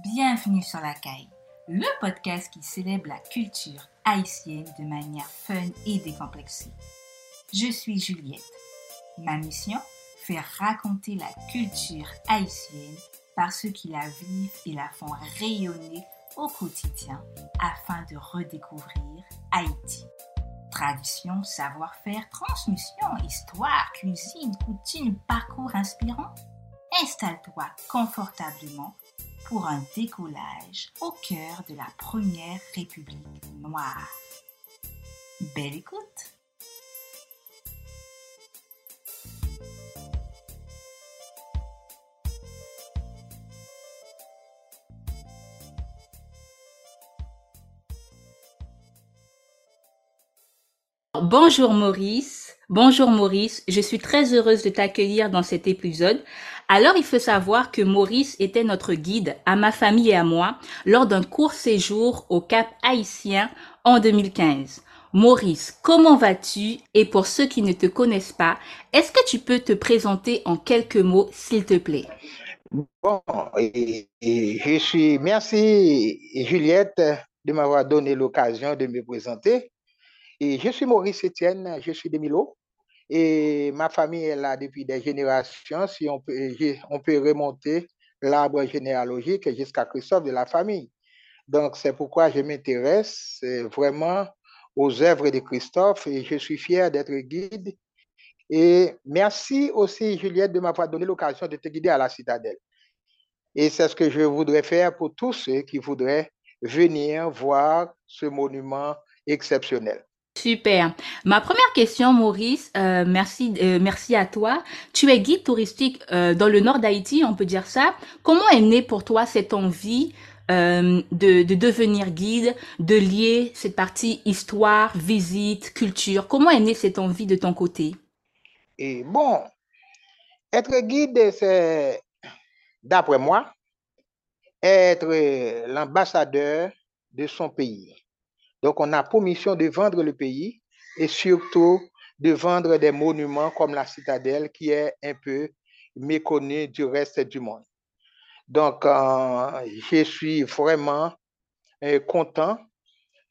Bienvenue sur la caille, le podcast qui célèbre la culture haïtienne de manière fun et décomplexée. Je suis Juliette. Ma mission Faire raconter la culture haïtienne par ceux qui la vivent et la font rayonner au quotidien afin de redécouvrir Haïti. Tradition, savoir-faire, transmission, histoire, cuisine, coutume, parcours inspirant. Installe-toi confortablement pour un décollage au cœur de la première République noire. Belle écoute! Bonjour Maurice. Bonjour Maurice. Je suis très heureuse de t'accueillir dans cet épisode. Alors, il faut savoir que Maurice était notre guide à ma famille et à moi lors d'un court séjour au Cap Haïtien en 2015. Maurice, comment vas-tu? Et pour ceux qui ne te connaissent pas, est-ce que tu peux te présenter en quelques mots, s'il te plaît? Bon, je suis, merci Juliette de m'avoir donné l'occasion de me présenter. Je suis Maurice Etienne, je suis de Milo. Et ma famille est là depuis des générations. Si on peut, on peut remonter l'arbre généalogique jusqu'à Christophe de la famille. Donc, c'est pourquoi je m'intéresse vraiment aux œuvres de Christophe et je suis fier d'être guide. Et merci aussi, Juliette, de m'avoir donné l'occasion de te guider à la citadelle. Et c'est ce que je voudrais faire pour tous ceux qui voudraient venir voir ce monument exceptionnel. Super. Ma première question, Maurice, euh, merci, euh, merci à toi. Tu es guide touristique euh, dans le nord d'Haïti, on peut dire ça. Comment est née pour toi cette envie de, de devenir guide, de lier cette partie histoire, visite, culture? Comment est née cette envie de ton côté? Et bon, être guide, c'est, d'après moi, être l'ambassadeur de son pays. Donc, on a pour mission de vendre le pays et surtout de vendre des monuments comme la citadelle qui est un peu méconnue du reste du monde. Donc, euh, je suis vraiment euh, content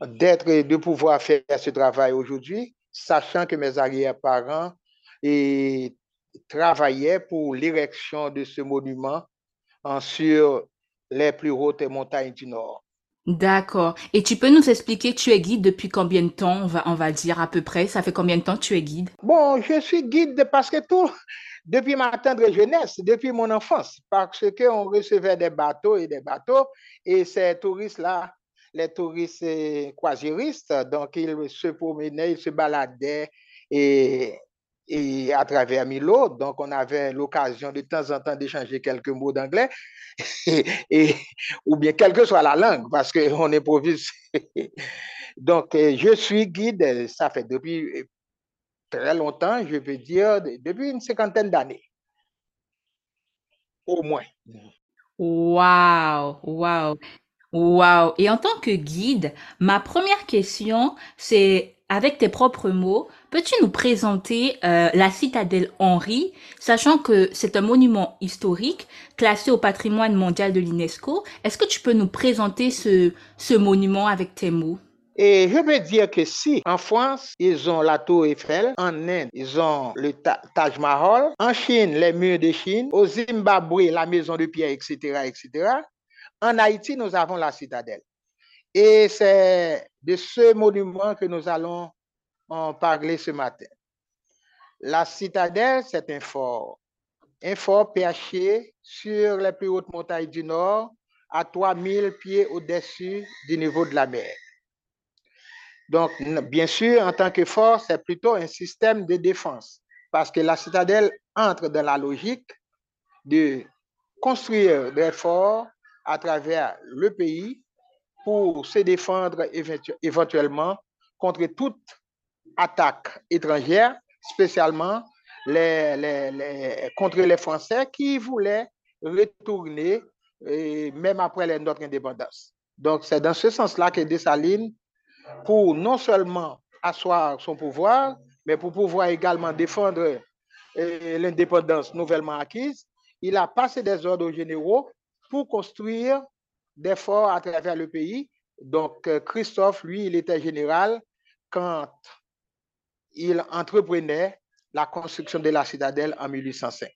d'être, de pouvoir faire ce travail aujourd'hui, sachant que mes arrière-parents travaillaient pour l'érection de ce monument sur les plus hautes montagnes du Nord. D'accord. Et tu peux nous expliquer, tu es guide depuis combien de temps, on va, on va dire à peu près, ça fait combien de temps tu es guide? Bon, je suis guide parce que tout, depuis ma tendre jeunesse, depuis mon enfance, parce qu'on recevait des bateaux et des bateaux, et ces touristes-là, les touristes croisiéristes, donc ils se promenaient, ils se baladaient, et et à travers Milo. Donc, on avait l'occasion de temps en temps d'échanger quelques mots d'anglais, ou bien quelle que soit la langue, parce qu'on improvise. Donc, euh, je suis guide, ça fait depuis très longtemps, je veux dire, depuis une cinquantaine d'années. Au moins. Wow, wow, wow. Et en tant que guide, ma première question, c'est avec tes propres mots, peux-tu nous présenter euh, la citadelle Henri, sachant que c'est un monument historique classé au patrimoine mondial de l'UNESCO? Est-ce que tu peux nous présenter ce, ce monument avec tes mots? Et je veux dire que si en France, ils ont la tour Eiffel, en Inde, ils ont le Taj Mahal, en Chine, les murs de Chine, au Zimbabwe, la maison de pierre, etc., etc., en Haïti, nous avons la citadelle. Et c'est de ce monument que nous allons en parler ce matin. La citadelle, c'est un fort. Un fort perché sur les plus hautes montagnes du Nord, à 3000 pieds au-dessus du niveau de la mer. Donc, bien sûr, en tant que fort, c'est plutôt un système de défense, parce que la citadelle entre dans la logique de construire des forts à travers le pays pour se défendre éventuellement contre toute attaque étrangère, spécialement contre les Français qui voulaient retourner même après notre indépendance. Donc, c'est dans ce sens-là que Dessalines, pour non seulement asseoir son pouvoir, mais pour pouvoir également défendre l'indépendance nouvellement acquise, il a passé des ordres généraux pour construire d'efforts à travers le pays. Donc, euh, Christophe, lui, il était général quand il entreprenait la construction de la citadelle en 1805.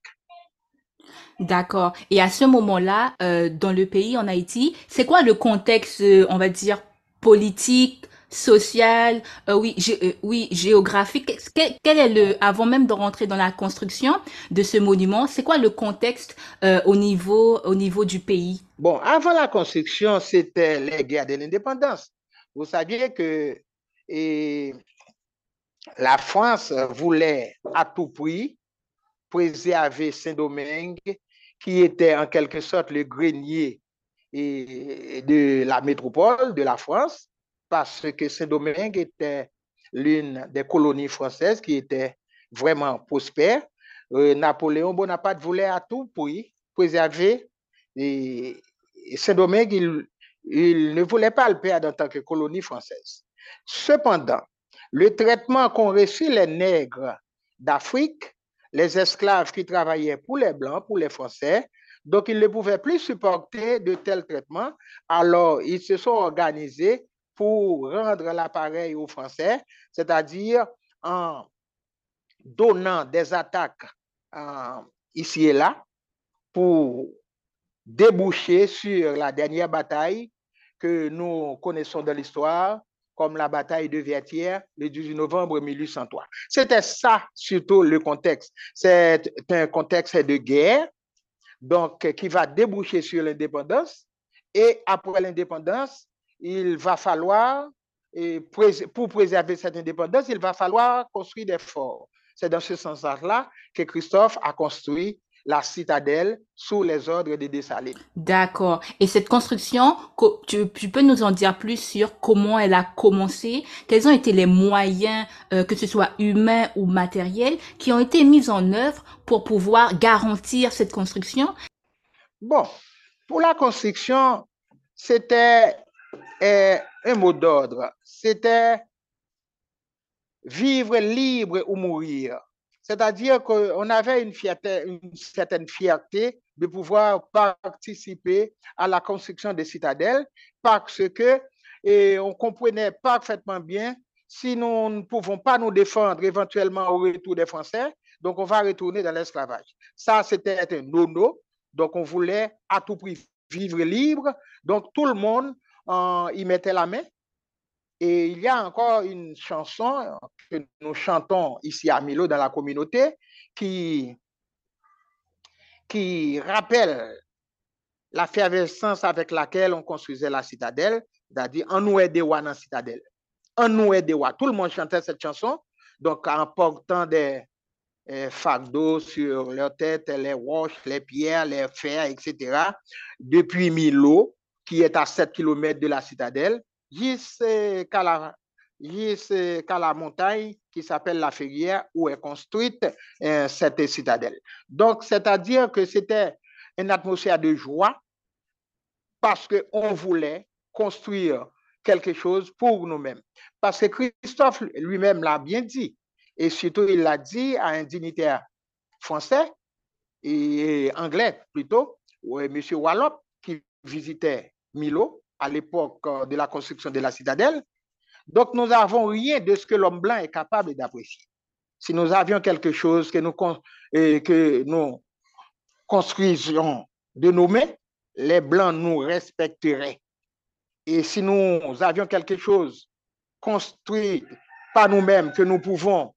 D'accord. Et à ce moment-là, euh, dans le pays, en Haïti, c'est quoi le contexte, euh, on va dire, politique, social, euh, oui, euh, oui, géographique. Quel, est le, avant même de rentrer dans la construction de ce monument, c'est quoi le contexte euh, au niveau, au niveau du pays? Bon, avant la construction, c'était les guerres de l'indépendance. Vous saviez que la France voulait à tout prix préserver Saint-Domingue, qui était en quelque sorte le grenier de la métropole de la France parce que Saint-Domingue était l'une des colonies françaises qui était vraiment prospère. Euh, Napoléon Bonaparte voulait à tout prix préserver Saint-Domingue, il, il, ne voulait pas le perdre en tant que colonie française. Cependant, le traitement qu'ont reçu les nègres d'Afrique, les esclaves qui travaillaient pour les Blancs, pour les Français, donc ils ne pouvaient plus supporter de tels traitements. Alors, ils se sont organisés pour rendre l'appareil aux Français, c'est-à-dire en donnant des attaques ici et là pour déboucher sur la dernière bataille que nous connaissons de l'histoire, comme la bataille de Vertières le 18 novembre 1803. C'était ça surtout le contexte. C'est un contexte de guerre, donc qui va déboucher sur l'indépendance. Et après l'indépendance, il va falloir, et pour préserver cette indépendance, il va falloir construire des forts. C'est dans ce sens-là que Christophe a construit la citadelle sous les ordres de Dessalines. D'accord. Et cette construction, tu, peux nous en dire plus sur comment elle a commencé, quels ont été les moyens, euh, que ce soit humains ou matériels, qui ont été mis en œuvre pour pouvoir garantir cette construction? Bon, pour la construction, c'était un mot d'ordre. C'était vivre libre ou mourir. C'est-à-dire qu'on avait une certaine fierté de pouvoir participer à la construction des citadelles parce que et on comprenait parfaitement bien si nous ne pouvons pas nous défendre éventuellement au retour des Français, donc on va retourner dans l'esclavage. Ça, c'était un nono. Donc on voulait à tout prix vivre libre. Donc tout le monde y mettait la main. Et il y a encore une chanson que nous chantons ici à Milo dans la communauté qui, qui rappelle la fervescence avec laquelle on construisait la citadelle, c'est-à-dire en nous des dans la citadelle. En nous des Tout le monde chantait cette chanson, donc en portant des eh, fardeaux sur leur tête, les roches, les pierres, les fers, etc. Depuis Milo, qui est à 7 km de la citadelle, jusqu'à la, la montagne qui s'appelle la Ferrière, où est construite euh, cette citadelle. Donc, c'est-à-dire que c'était une atmosphère de joie parce qu'on voulait construire quelque chose pour nous-mêmes. Parce que Christophe lui-même l'a bien dit, et surtout il l'a dit à un dignitaire français et anglais plutôt, M. Wallop, qui visitait Milo à l'époque euh, de la construction de la citadelle. Donc, nous n'avons rien de ce que l'homme blanc est capable d'apprécier. Si nous avions quelque chose que nous, que nous construisions de nos mains, les blancs nous respecteraient. Et si nous avions quelque chose construit par nous-mêmes que nous pouvons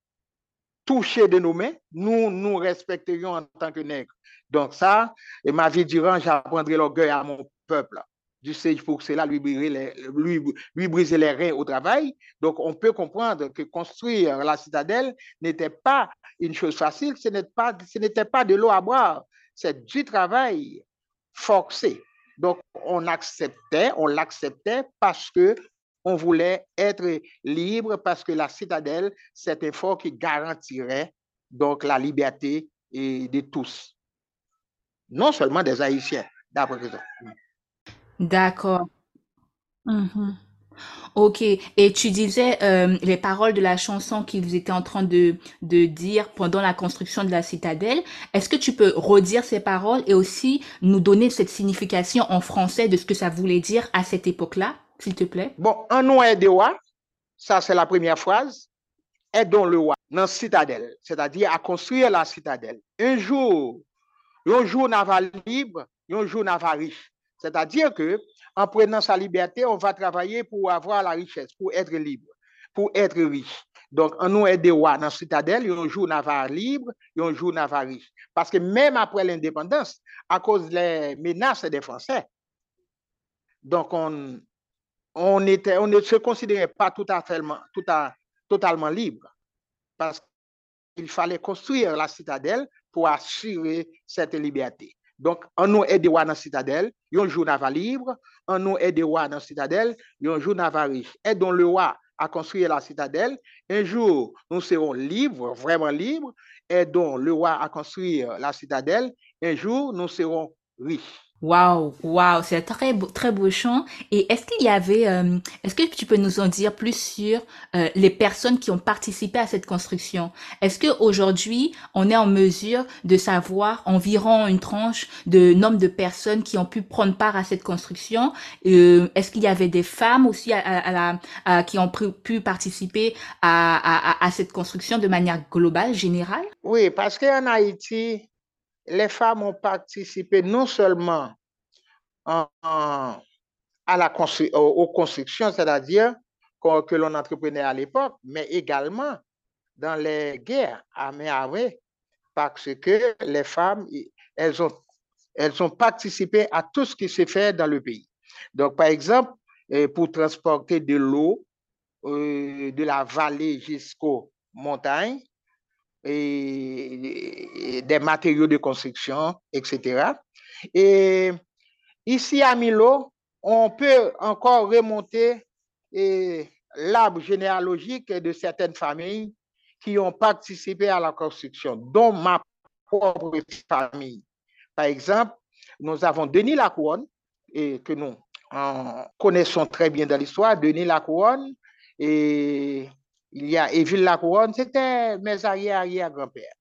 toucher de nos mains, nous nous respecterions en tant que nègres. Donc ça, et ma vie durant, j'apprendrai l'orgueil à mon peuple du siège pour cela, lui lui, lui briser les reins au travail. Donc, on peut comprendre que construire la citadelle n'était pas une chose facile, ce n'était pas, pas de l'eau à boire, c'est du travail forcé. Donc, on acceptait, on l'acceptait parce que on voulait être libre, parce que la citadelle, c'est un fort qui garantirait donc la liberté de tous, non seulement des Haïtiens, d'après D'accord. Mhm. Ok, et tu disais euh, les paroles de la chanson qu'ils étaient en train de, de dire pendant la construction de la citadelle. Est-ce que tu peux redire ces paroles et aussi nous donner cette signification en français de ce que ça voulait dire à cette époque-là, s'il te plaît? Bon, un nom est de roi, ça c'est la première phrase, aidons le roi dans la citadelle, c'est-à-dire à construire la citadelle. Un jour, un jour n'a pas libre, un jour n'a pas riche. C'est-à-dire que en prenant sa liberté, on va travailler pour avoir la richesse, pour être libre, pour être riche. Donc, on nous est des rois dans la citadelle, il y un jour pas libre, il y a un jour pas riche. Parce que même après l'indépendance, à cause des menaces des Français, on, ne se considérait pas tout à fait, totalement libre. Parce qu'il fallait construire la citadelle pour assurer cette liberté. Donk, an nou ede wa nan sitadel, yon jou nan va libre, an nou ede wa nan sitadel, yon jou nan va riche. Edon le wa a konstruye la sitadel, un jou nou seron libre, vreman libre, edon le wa a konstruye la sitadel, un jou nou seron riche. Waouh, waouh, c'est très beau, très beau chant. Et est-ce qu'il y avait, euh, est-ce que tu peux nous en dire plus sur euh, les personnes qui ont participé à cette construction? Est-ce que aujourd'hui, on est en mesure de savoir environ une tranche de nombre de personnes qui ont pu prendre part à cette construction? Euh, Est-ce qu'il y avait des femmes aussi à, à, à, qui ont pu participer à, à cette construction de manière globale, générale? Oui, parce qu'en Haïti, les femmes ont participé non seulement à la aux constructions, c'est-à-dire que, l'on entreprenait à l'époque, mais également dans les guerres à armées, parce que les femmes, elles ont, participé à tout ce qui s'est fait dans le pays. Donc, par exemple, euh, pour transporter de l'eau euh, de la vallée jusqu'aux montagnes, et, des matériaux de construction, etc. Et ici à Milo, on peut encore remonter l'arbre généalogique de certaines familles qui ont participé à la construction, dont ma propre famille. Par exemple, nous avons Denis Lacouronne, et que nous connaissons très bien dans l'histoire, Denis Lacouronne, et il y a Éville Lacouronne, c'était mes arrière-arrière-grand-pères.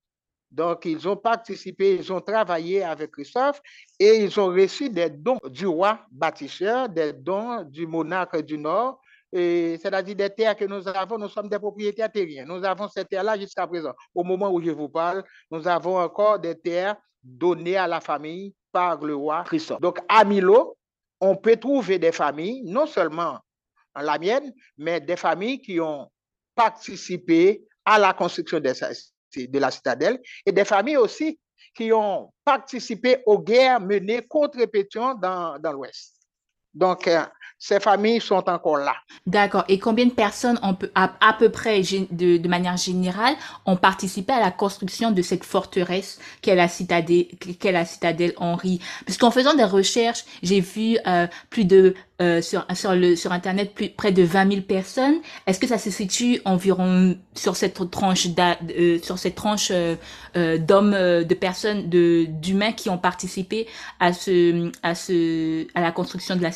Donc, ils ont participé, ils ont travaillé avec Christophe et ils ont reçu des dons du roi bâtisseur, des dons du monarque du Nord, c'est-à-dire des terres que nous avons, nous sommes des propriétaires terriens. Nous avons ces terres-là jusqu'à présent. Au moment où je vous parle, nous avons encore des terres données à la famille par le roi Christophe. Donc, à Milo, on peut trouver des familles, non seulement la mienne, mais des familles qui ont participé à la construction de, la citadelle et des familles aussi qui ont participé aux guerres menées contre Pétion dans l'Ouest. Donc, euh, ces familles sont encore là. D'accord. Et combien de personnes, on peut, à, peu près, de, manière générale, ont participé à la construction de cette forteresse qu'est la citadelle, citadelle Henri? Puisqu'en faisant des recherches, j'ai vu euh, plus de euh, sur internet plus près de 20 000 personnes. Est-ce que ça se situe environ sur cette tranche euh, euh, d'hommes de personnes de d'humains qui ont participé à ce à ce à la construction de la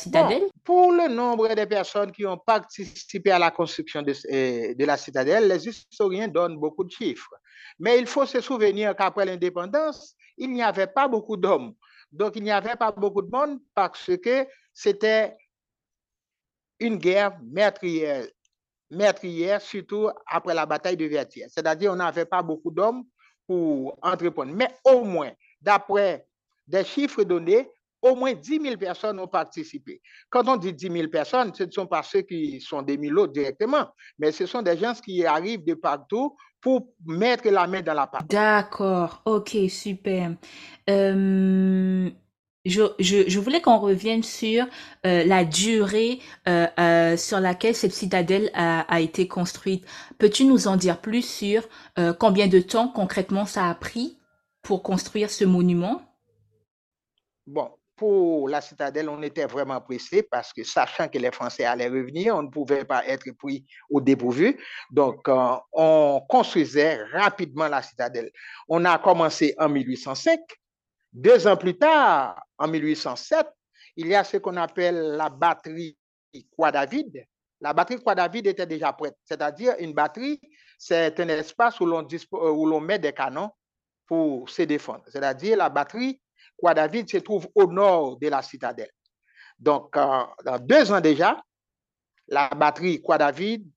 Pour le nombre de personnes qui ont participé à la construction de de la citadelle, les historiens donnent beaucoup de chiffres. Mais il faut se souvenir qu'après l'indépendance, il n'y avait pas beaucoup d'hommes. Donc, il n'y avait pas beaucoup de monde parce que c'était une guerre meurtrière, meurtrière, surtout après la bataille de Vertières. C'est-à-dire, on n'avait pas beaucoup d'hommes pour entreprendre. Mais au moins, d'après des chiffres donnés, au moins 10 000 personnes ont participé. Quand on dit 10 000 personnes, ce ne sont pas ceux qui sont des milots directement, mais ce sont des gens qui arrivent de partout pour mettre la main dans la pâte. D'accord, ok, super. Euh, je, je, je voulais qu'on revienne sur euh, la durée euh, sur laquelle cette citadelle a, a été construite. Peux-tu nous en dire plus sur combien de temps concrètement ça a pris pour construire ce monument? Bon, pour la citadelle, on était vraiment pressé parce que sachant que les Français allaient revenir, on ne pouvait pas être pris au dépourvu. Donc, euh, on construisait rapidement la citadelle. On a commencé en 1805 deux ans plus tard, en 1807, il y a ce qu'on appelle la batterie Croix David, la batterie Croix David était déjà prête. C'est-à-dire, une batterie, c'est un espace où l'on met des canons pour se défendre. C'est-à-dire, la batterie Croix David se trouve au nord de la citadelle. Donc, euh, dans deux ans déjà, la batterie Croix David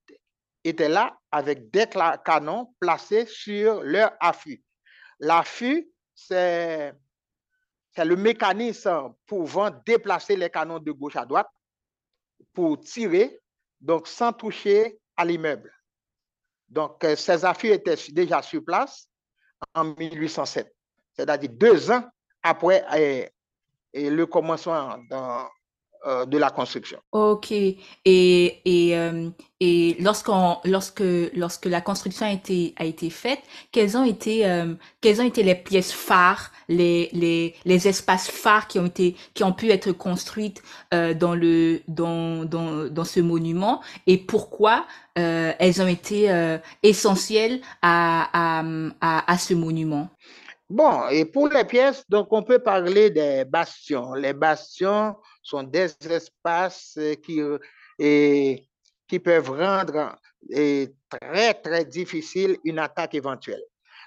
était là avec des canons placés sur leur affût. L'affût, c'est, le mécanisme pouvant déplacer les canons de gauche à droite pour tirer donc sans toucher à l'immeuble. Donc, euh, ces affûts étaient déjà sur place en 1807, c'est-à-dire deux ans après euh, le commencement euh, de la construction. Ok. Et, et, euh, et lorsqu'on, lorsque, lorsque la construction a été, a été faite, quelles ont été, euh, ont été les pièces phares, les, les, les espaces phares qui ont été, qui ont pu être construites dans le, dans, dans, dans ce monument et pourquoi elles ont été essentielles à, à, à ce monument? Bon, et pour les pièces, donc on peut parler des bastions. Les bastions sont des espaces qui, et, qui peuvent rendre et, très, très difficile une attaque éventuelle.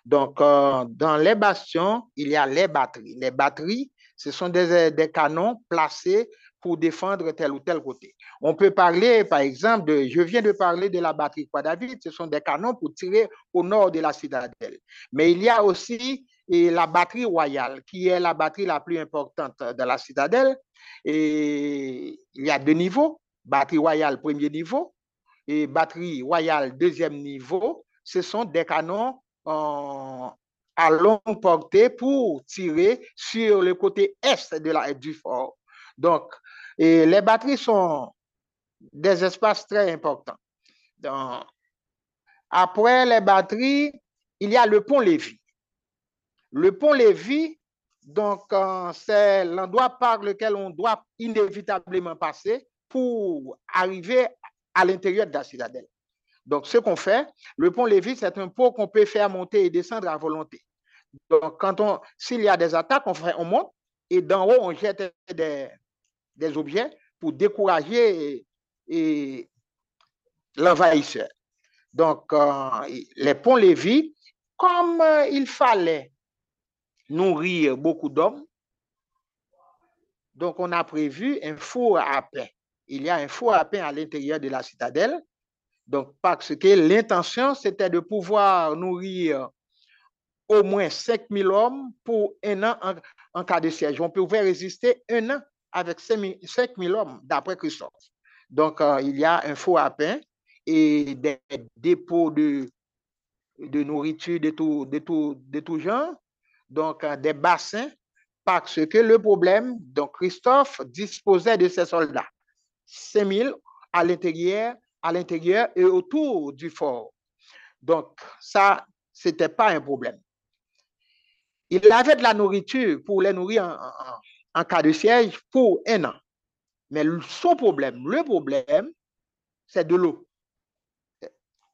Donc, euh, dans les bastions, il y a les batteries. Les batteries, ce sont des, des canons placés pour défendre tel ou tel côté. On peut parler, par exemple, de, je viens de parler de la batterie David, ce sont des canons pour tirer au nord de la citadelle. Mais il y a aussi et la batterie royale, qui est la batterie la plus importante de la citadelle. Il y a deux niveaux, batterie royale premier niveau et batterie royale deuxième niveau. Ce sont des canons à longue portée pour tirer sur le côté est de la, du fort. Donc, les batteries sont des espaces très importants. Après les batteries, il y a le pont Lévis. Le pont Lévis, donc, euh, c'est l'endroit par lequel on doit inévitablement passer pour arriver à l'intérieur de la citadelle. Donc, ce qu'on fait, le pont Lévis, c'est un pont qu'on peut faire monter et descendre à volonté. Donc, quand on, s'il y a des attaques, on, fait, on monte et d'en haut, on jette des, des objets pour décourager l'envahisseur. Donc, euh, les ponts Lévis, comme euh, il fallait nourrir beaucoup d'hommes. Donc, on a prévu un four à pain. Il y a un four à pain à l'intérieur de la citadelle. Donc, parce que l'intention, c'était de pouvoir nourrir au moins 5000 hommes pour un an en, cas de siège. On pouvait résister un an avec 5000 hommes, d'après Christophe. Donc, euh, il y a un four à pain et des dépôts de, de nourriture de tout, de, tout, de tout genre donc euh, des bassins, parce que le problème, donc Christophe disposait de ses soldats, 5000 à l'intérieur, à l'intérieur et autour du fort. Donc ça, c'était pas un problème. Il avait de la nourriture pour les nourrir en, en cas de siège pour un an. Mais son problème, le problème, c'est de l'eau.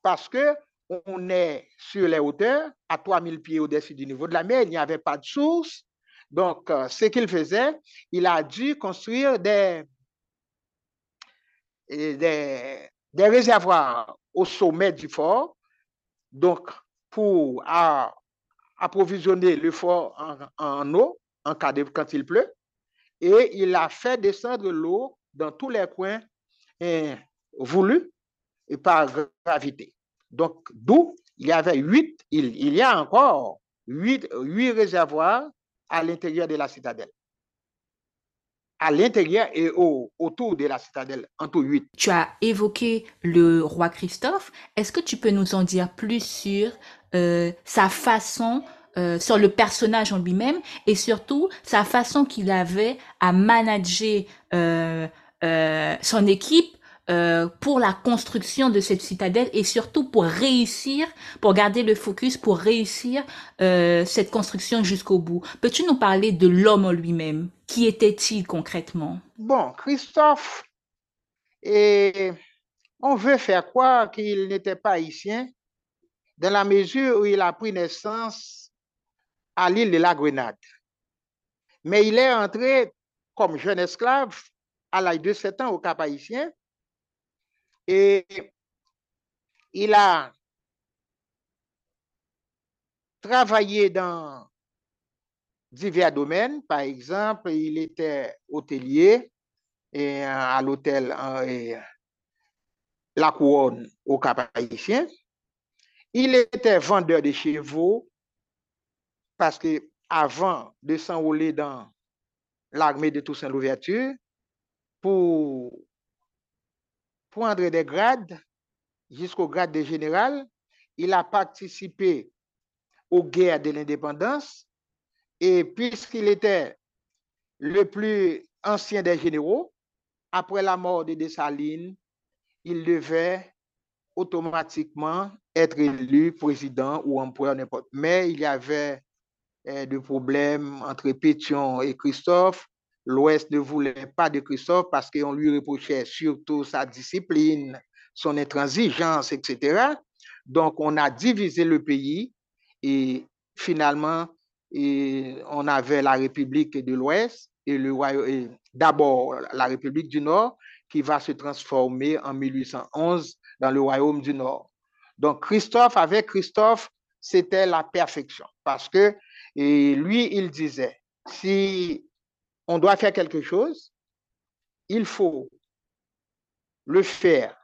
Parce que on est sur les hauteurs, à 3000 pieds au-dessus du niveau de la mer, il n'y avait pas de source. Donc, euh, ce qu'il faisait, il a dû construire des, réservoirs au sommet du fort, donc pour approvisionner le fort en, eau en cas de quand il pleut. Et il a fait descendre l'eau dans tous les coins eh, voulus et par gravité. Donc, d'où il y avait huit, il, y a encore huit, réservoirs à l'intérieur de la citadelle à l'intérieur et au, autour de la citadelle, en tout huit. Tu as évoqué le roi Christophe. Est-ce que tu peux nous en dire plus sur euh, sa façon, euh, sur le personnage en lui-même et surtout sa façon qu'il avait à manager euh, son équipe euh, pour la construction de cette citadelle et surtout pour réussir, pour garder le focus, pour réussir euh, cette construction jusqu'au bout. Peux-tu nous parler de l'homme en lui-même? Qui était-il concrètement? Bon, Christophe, on veut faire croire qu'il n'était pas haïtien dans la mesure où il a pris naissance à l'île de la Grenade. Mais il est entré comme jeune esclave à l'âge de 7 ans au Cap haïtien Et il a travaillé dans divers domaines. Par exemple, il était hôtelier et euh, à l'hôtel euh, La Couronne au cap -Haïtien. Il était vendeur de chevaux parce que avant de s'enrouler dans l'armée de Toussaint l'ouverture, pour des grades jusqu'au grade de général, il a participé aux guerres de l'indépendance et puisqu'il était le plus ancien des généraux, après la mort de Dessalines, il devait automatiquement être élu président ou empereur n'importe. Mais il y avait euh, des problèmes entre Pétion et Christophe. L'Ouest ne voulait pas de Christophe parce qu'on lui reprochait surtout sa discipline, son intransigeance, etc. Donc, on a divisé le pays et finalement, on avait la République de l'Ouest et le d'abord la République du Nord qui va se transformer en 1811 dans le royaume du Nord. Donc Christophe, avec Christophe, c'était la perfection parce que lui, il disait, si on doit faire quelque chose, il faut le faire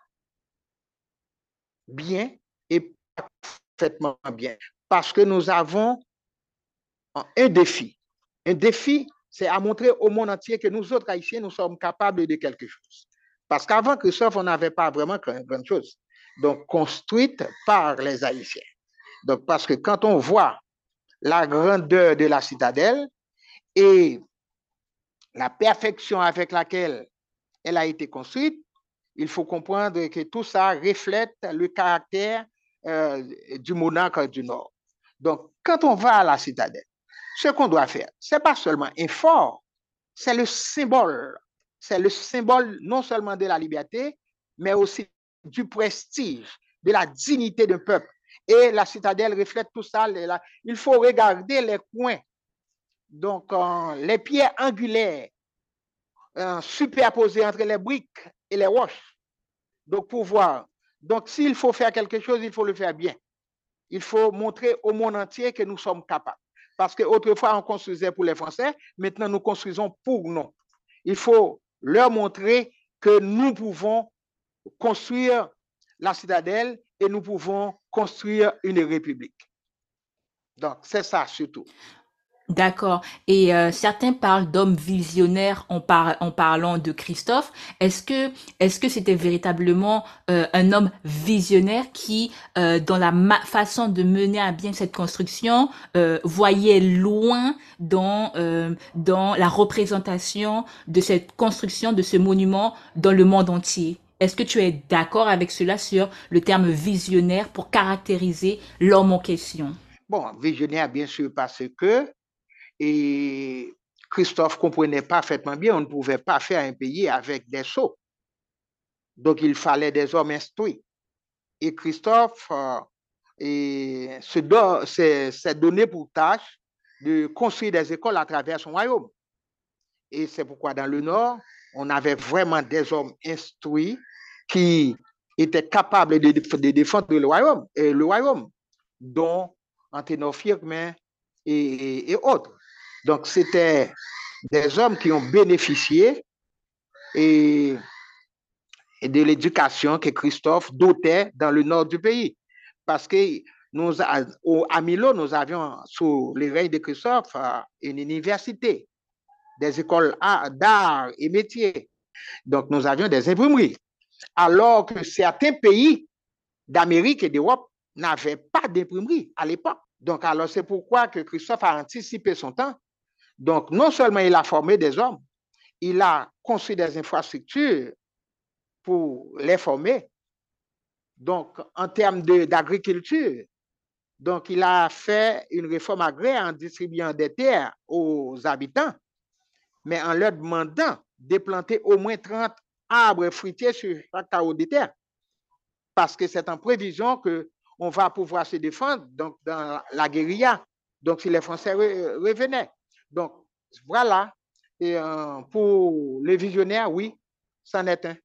bien et parfaitement bien parce que nous avons un défi. Un défi, c'est à montrer au monde entier que nous autres Haïtiens, nous sommes capables de quelque chose. Parce qu'avant Christophe, on n'avait pas vraiment grand chose. Donc, construite par les Haïtiens. Donc, parce que quand on voit la grandeur de la citadelle et la perfection avec laquelle elle a été construite, il faut comprendre que tout ça reflète le caractère euh, du monarque du Nord. Donc, quand on va à la citadelle, ce qu'on doit faire, c'est pas seulement un fort, c'est le symbole c'est le symbole non seulement de la liberté, mais aussi du prestige, de la dignité d'un peuple. Et la citadelle reflète tout ça. Il faut regarder les coins. Donc, les pierres angulaires euh, superposées entre les briques et les roches. Donc, pour voir. Donc, s'il faut faire quelque chose, il faut le faire bien. Il faut montrer au monde entier que nous sommes capables. Parce qu'autrefois, on construisait pour les Français, maintenant, nous construisons pour nous. Il faut leur montrer que nous pouvons construire la citadelle et nous pouvons construire une république. Donc, c'est ça surtout. D'accord. Et euh, certains parlent d'hommes visionnaires en, parlant de Christophe. Est-ce que est-ce que c'était véritablement euh, un homme visionnaire qui, euh, dans la façon de mener à bien cette construction, voyait loin dans dans la représentation de cette construction de ce monument dans le monde entier? Est-ce que tu es d'accord avec cela sur le terme visionnaire pour caractériser l'homme en question? Bon, visionnaire, bien sûr, parce que et Christophe comprenait parfaitement bien, on ne pouvait pas faire un pays avec des sots. Donc, il fallait des hommes instruits. Et Christophe euh, s'est donné pour tâche de construire des écoles à travers son royaume. Et c'est pourquoi dans le Nord, on avait vraiment des hommes instruits qui étaient capables de, défendre le royaume, et le royaume dont Anténor Firmin et autres. Donc, c'était des hommes qui ont bénéficié et, de l'éducation que Christophe dotait dans le nord du pays. Parce que nous, à Milo, nous avions, sous les règnes de Christophe, euh, une université, des écoles d'art et métiers. Donc, nous avions des imprimeries. Alors que certains pays d'Amérique et d'Europe n'avaient pas d'imprimerie à l'époque. Donc, alors, c'est pourquoi que Christophe a anticipé son temps donc, non seulement il a formé des hommes, il a construit des infrastructures pour les former. Donc, en termes d'agriculture, donc il a fait une réforme agraire en distribuant des terres aux habitants, mais en leur demandant de planter au moins 30 arbres fruitiers sur chaque carreau de terre. Parce que c'est en prévision qu'on va pouvoir se défendre dans la guérilla. Donc, si les Français revenaient. Donc, voilà. Et euh, pour les visionnaires, oui, c'en est un.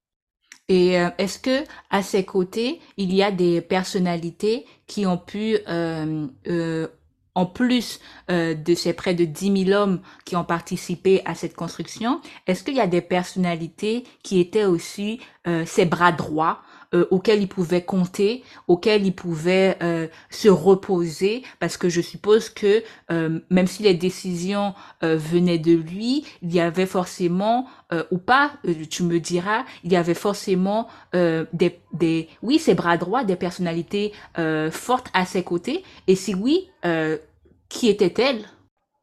Et euh, est-ce que à ses côtés, il y a des personnalités qui ont pu, euh, en plus de ces près de 10 000 hommes qui ont participé à cette construction, est-ce qu'il y a des personnalités qui étaient aussi ses bras droits euh, auquel il pouvait compter, auquel il pouvait euh, se reposer, parce que je suppose que euh, même si les décisions venaient de lui, il y avait forcément, ou pas, tu me diras, il y avait forcément des, des, oui, ses bras droits, des personnalités fortes à ses côtés. Et si oui, qui était-elle?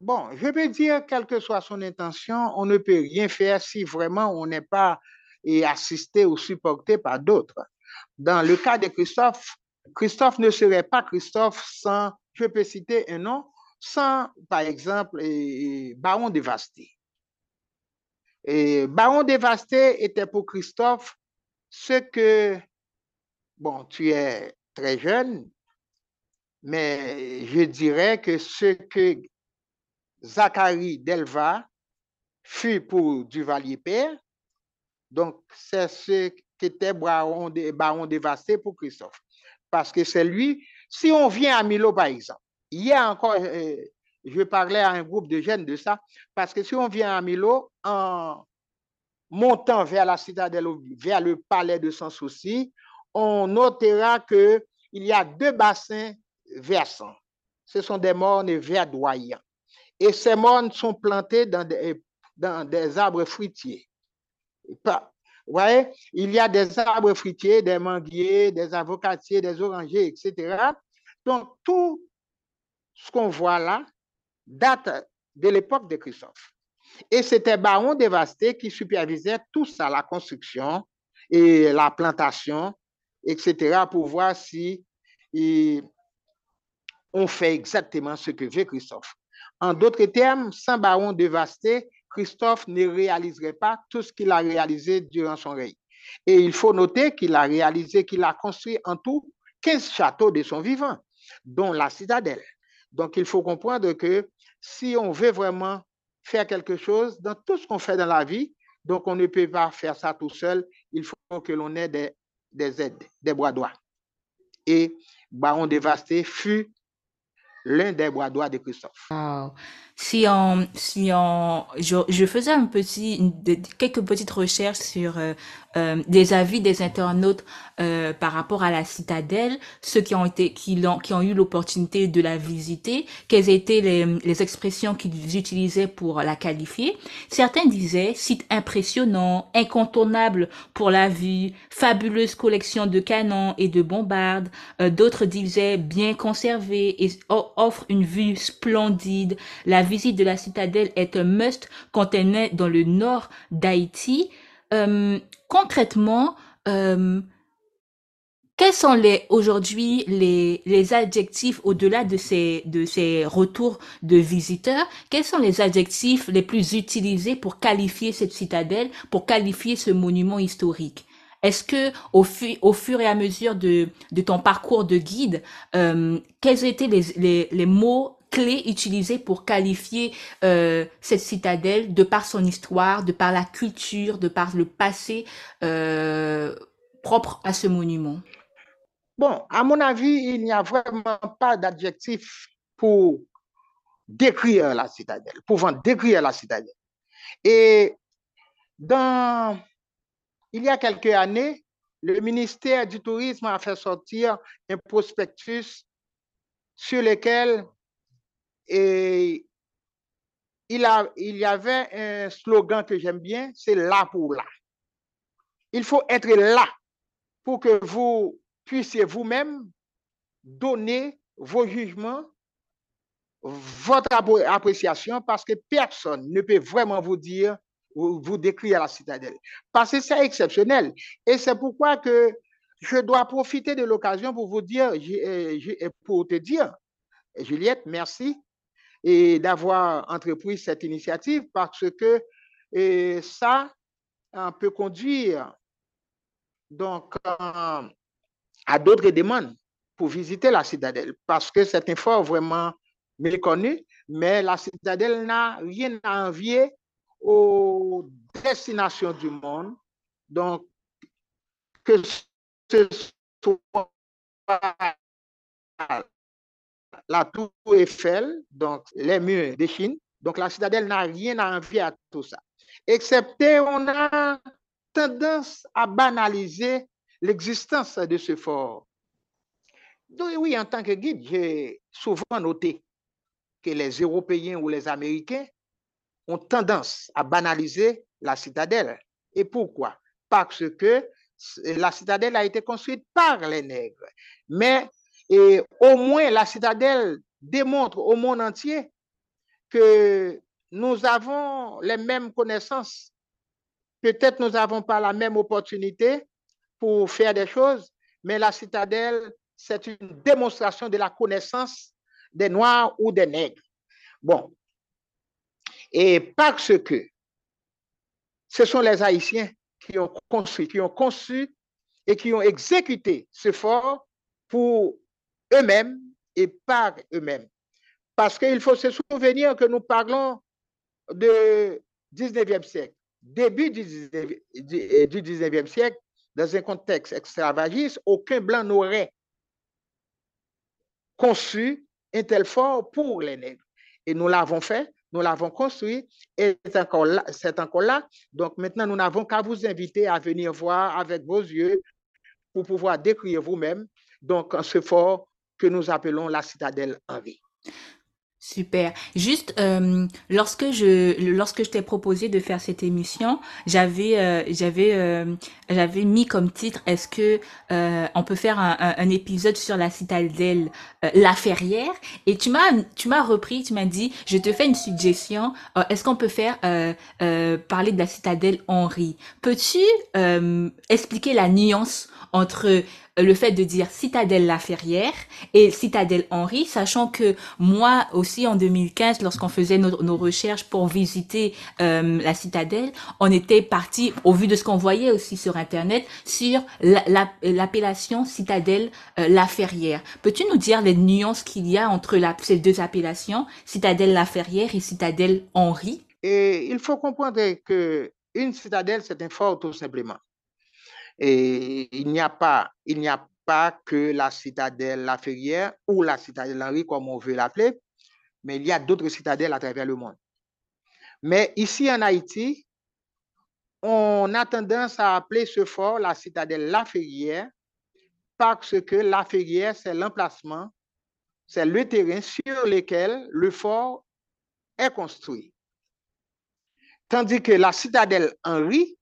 Bon, je vais dire, quelle que soit son intention, on ne peut rien faire si vraiment on n'est pas assisté ou supporté par d'autres. Dans le cas de Christophe, Christophe ne serait pas Christophe sans, je peux citer un nom, sans, par exemple, Baron Dévasté. Et Baron Dévasté était pour Christophe ce que, bon, tu es très jeune, mais je dirais que ce que Zacharie Delva fut pour Duvalier Père, donc c'est ce était baron, baron dévasté pour Christophe. Parce que c'est lui, si on vient à Milo, par exemple, hier encore, euh, je parlais à un groupe de jeunes de ça, parce que si on vient à Milo, en montant vers la citadelle, vers le palais de Sans Souci, on notera qu'il y a deux bassins versants. Ce sont des mornes verdoyants. Et ces mornes sont plantés dans des, dans des arbres fruitiers. Vous voyez, il y a des arbres fruitiers, des manguiers, des avocatiers, des orangers, etc. Donc, tout ce qu'on voit là date de l'époque de Christophe. Et c'était Baron Dévasté qui supervisait tout ça, la construction et la plantation, etc., pour voir si on fait exactement ce que veut Christophe. En d'autres termes, sans Baron Dévasté, Christophe ne réaliserait pas tout ce qu'il a réalisé durant son règne. Et il faut noter qu'il a réalisé, qu'il a construit en tout 15 châteaux de son vivant, dont la citadelle. Donc, il faut comprendre que si on veut vraiment faire quelque chose dans tout ce qu'on fait dans la vie, donc on ne peut pas faire ça tout seul, il faut que l'on ait des, des aides, des bras droits. Et Baron Dévasté fut l'un des bras droits de Christophe. Si on, si on, je, je faisais un petit, quelques petites recherches sur euh, euh, des avis des internautes euh, par rapport à la citadelle, ceux qui ont été, qui l'ont, qui ont eu l'opportunité de la visiter, quelles étaient les, les expressions qu'ils utilisaient pour la qualifier. Certains disaient site impressionnant, incontournable pour la vue, fabuleuse collection de canons et de bombardes. D'autres disaient bien conservé et offre une vue splendide. La visite de la citadelle est un must quand elle est dans le nord d'Haïti. Euh, concrètement, euh, quels sont les aujourd'hui les, les adjectifs au-delà de ces de ces retours de visiteurs? Quels sont les adjectifs les plus utilisés pour qualifier cette citadelle, pour qualifier ce monument historique? Est-ce que au, fur et à mesure de, ton parcours de guide, euh, quels étaient les, mots clés utilisées pour qualifier euh, cette citadelle de par son histoire, de par la culture, de par le passé euh, propre à ce monument? Bon, à mon avis, il n'y a vraiment pas d'adjectif pour décrire la citadelle, pouvant décrire la citadelle. Et dans, il y a quelques années, le ministère du Tourisme a fait sortir un prospectus sur lequel il y avait un slogan que j'aime bien, c'est là pour là. Il faut être là pour que vous puissiez vous-même donner vos jugements, votre appréciation, parce que personne ne peut vraiment vous dire, vous décrire la citadelle. Parce que c'est exceptionnel. Et c'est pourquoi que je dois profiter de l'occasion pour vous dire, pour te dire, Juliette, merci d'avoir entrepris cette initiative parce que ça peut conduire donc à d'autres demandes pour visiter la citadelle parce que c'est un fort vraiment méconnu, mais la citadelle n'a rien à envier aux destinations du monde. Donc, que ce soit la tour Eiffel, donc les murs de Chine. Donc la citadelle n'a rien à envier à tout ça. Excepté, on a tendance à banaliser l'existence de ce fort. Donc, oui, en tant que guide, j'ai souvent noté que les Européens ou les Américains ont tendance à banaliser la citadelle. Et pourquoi? Parce que la citadelle a été construite par les nègres. Mais et au moins, la citadelle démontre au monde entier que nous avons les mêmes connaissances. Peut-être nous n'avons pas la même opportunité pour faire des choses, mais la citadelle, c'est une démonstration de la connaissance des Noirs ou des Nègres. Bon. Et parce que ce sont les Haïtiens qui ont qui ont conçu et qui ont exécuté ce fort pour eux-mêmes et par eux-mêmes. Parce qu'il faut se souvenir que nous parlons de 19e siècle, début du 19e siècle, dans un contexte extravagiste, aucun blanc n'aurait conçu un tel fort pour les nègres. Et nous l'avons fait, nous l'avons construit et c'est encore, là. Donc maintenant, nous n'avons qu'à vous inviter à venir voir avec vos yeux pour pouvoir décrire vous-même ce fort que nous appelons la citadelle Henri. Super. Juste euh, lorsque je lorsque je t'ai proposé de faire cette émission, j'avais euh, j'avais euh, j'avais mis comme titre est-ce que on peut faire un, un, épisode sur la citadelle La Ferrière? Et tu m'as tu m'as repris tu m'as dit je te fais une suggestion. Est-ce qu'on peut faire parler de la citadelle Henri? Peux-tu expliquer la nuance entre le fait de dire Citadelle La Ferrière et Citadelle Henri, sachant que moi aussi en 2015, lorsqu'on faisait nos, recherches pour visiter euh, la citadelle, on était parti, au vu de ce qu'on voyait aussi sur Internet, sur l'appellation Citadelle euh, La Ferrière. Peux-tu nous dire les nuances qu'il y a entre ces deux appellations, Citadelle La Ferrière et Citadelle Henri? Il faut comprendre que une citadelle, c'est un fort tout simplement. Et il n'y a pas, il n'y a pas que la citadelle La Ferrière ou la citadelle Henri, comme on veut l'appeler, mais il y a d'autres citadelles à travers le monde. Mais ici en Haïti, on a tendance à appeler ce fort la citadelle La Ferrière parce que La Ferrière, c'est l'emplacement, c'est le terrain sur lequel le fort est construit. Tandis que la citadelle Henri,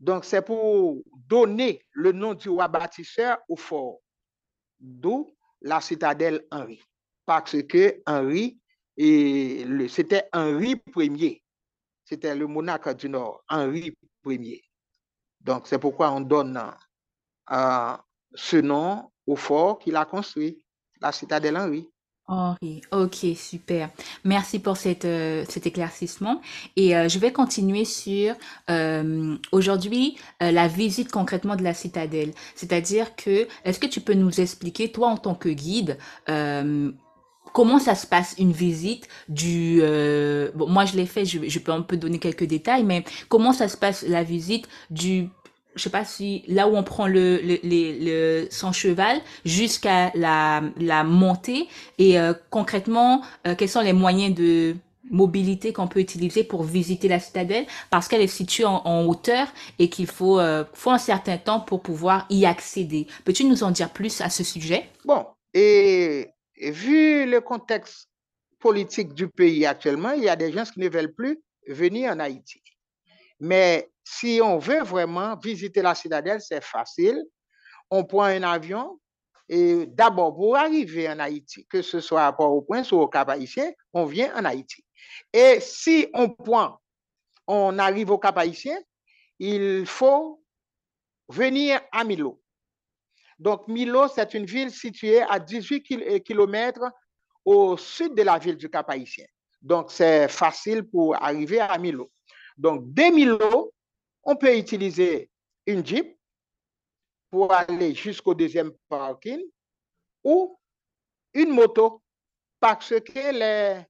donc, c'est pour donner le nom du roi bâtisseur au fort, d'où la citadelle Henri. Parce que Henri, c'était Henri Ier. C'était le monarque du Nord, Henri Ier. Donc, c'est pourquoi on donne euh, ce nom au fort qu'il a construit, la citadelle Henri. Henri, ok, super. Merci pour cette, euh, cet éclaircissement. Et euh, je vais continuer sur euh, aujourd'hui la visite concrètement de la citadelle. C'est-à-dire que, est-ce que tu peux nous expliquer, toi en tant que guide, comment ça se passe une visite du bon moi je l'ai fait je, je peux un peu donner quelques détails mais comment ça se passe la visite du je sais pas si là où on prend le, le, le, son cheval jusqu'à la, la montée et euh, concrètement euh, quels sont les moyens de mobilité qu'on peut utiliser pour visiter la citadelle parce qu'elle est située en, hauteur et qu'il faut, euh, faut un certain temps pour pouvoir y accéder. Peux-tu nous en dire plus à ce sujet? Bon, et, et vu le contexte politique du pays actuellement, il y a des gens qui ne veulent plus venir en Haïti. Mais si on veut vraiment visiter la citadelle, c'est facile. On prend un avion et d'abord, pour arriver en Haïti, que ce soit à Port-au-Prince ou au Cap Haïtien, on vient en Haïti. Et si on prend, on arrive au Cap Haïtien, il faut venir à Milo. Donc, Milo, c'est une ville située à 18 km au sud de la ville du Cap Haïtien. Donc, c'est facile pour arriver à Milo. Donc, dès Milo, on peut utiliser une Jeep pour aller jusqu'au deuxième parking ou une moto parce que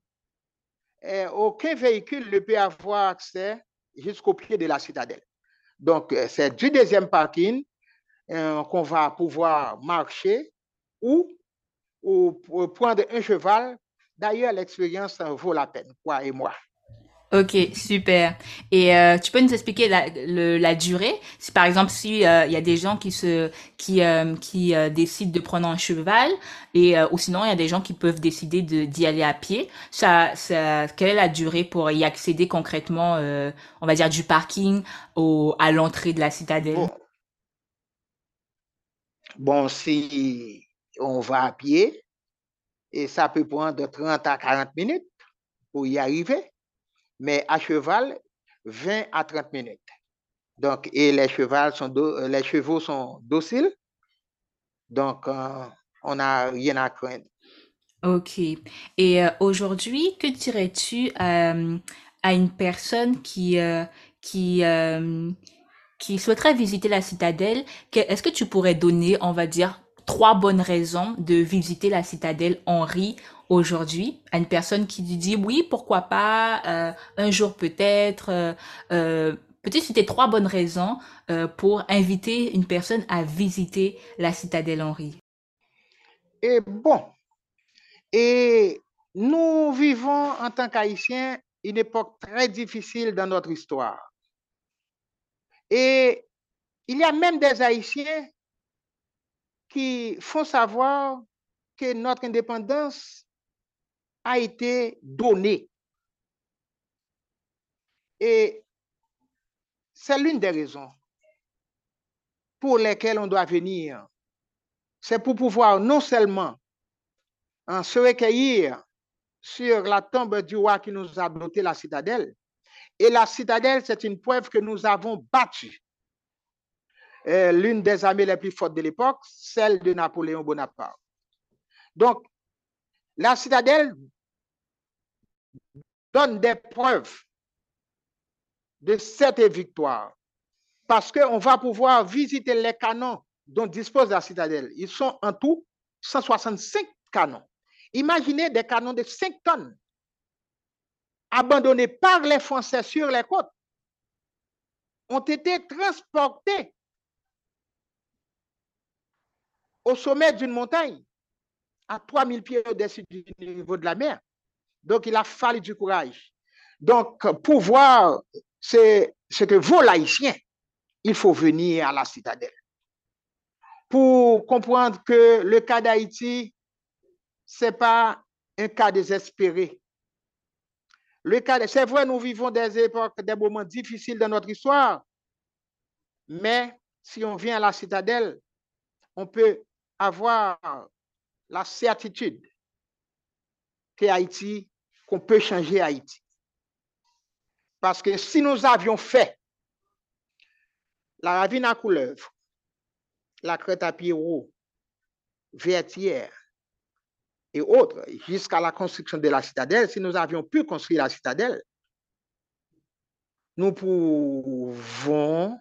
eh, aucun véhicule ne peut avoir accès jusqu'au pied de la citadelle. Donc, euh, c'est du deuxième parking euh, qu'on va pouvoir marcher ou, ou, prendre un cheval. D'ailleurs, l'expérience vaut la peine, quoi et moi. Ok, super. Et euh, tu peux nous expliquer la, la durée? Si par exemple, si euh, il y a des gens qui se qui euh, qui décident de prendre un cheval et ou sinon il y a des gens qui peuvent décider de d'y aller à pied. Ça, ça, quelle est la durée pour y accéder concrètement On va dire du parking au à l'entrée de la citadelle? Bon. bon, si on va à pied et ça peut prendre de 30 à 40 minutes pour y arriver mais à cheval, 20 à 30 minutes. Donc, et les, chevaux sont euh, les chevaux sont dociles, donc euh, on n'a rien à craindre. Ok. Et euh, aujourd'hui, que dirais-tu à une personne qui, qui, qui souhaiterait visiter la citadelle? Est-ce que tu pourrais donner, on va dire, trois bonnes raisons de visiter la citadelle Henri aujourd'hui à une personne qui dit oui, pourquoi pas, euh, un jour peut-être. Euh, euh, peut-être c'était trois bonnes raisons pour inviter une personne à visiter la citadelle Henri. Et bon, et nous vivons en tant qu'Haïtiens une époque très difficile dans notre histoire. Et il y a même des Haïtiens qui font savoir que notre indépendance a été donnée. Et c'est l'une des raisons pour lesquelles on doit venir. C'est pour pouvoir non seulement hein, se recueillir sur la tombe du roi qui nous a doté la citadelle, et la citadelle, c'est une preuve que nous avons battu euh, l'une des armées les plus fortes de l'époque, celle de Napoléon Bonaparte. Donc, la citadelle donne des preuves de cette victoire parce qu'on va pouvoir visiter les canons dont dispose la citadelle. Ils sont en tout 165 canons. Imaginez des canons de 5 tonnes abandonnés par les Français sur les côtes ont été transportés au sommet d'une montagne à 3000 pieds au-dessus du niveau de la mer. Donc, il a fallu du courage. Donc, pour voir ce, que vaut l'haïtien, il faut venir à la citadelle. Pour comprendre que le cas d'Haïti, ce n'est pas un cas désespéré. Le cas, c'est vrai, nous vivons des époques, des moments difficiles dans notre histoire, mais si on vient à la citadelle, on peut avoir la certitude que Haïti, qu'on peut changer Haïti. Parce que si nous avions fait la ravine à couleuvre, la crête à Pierrot, Vertière et autres, jusqu'à la construction de la citadelle, si nous avions pu construire la citadelle, nous pouvons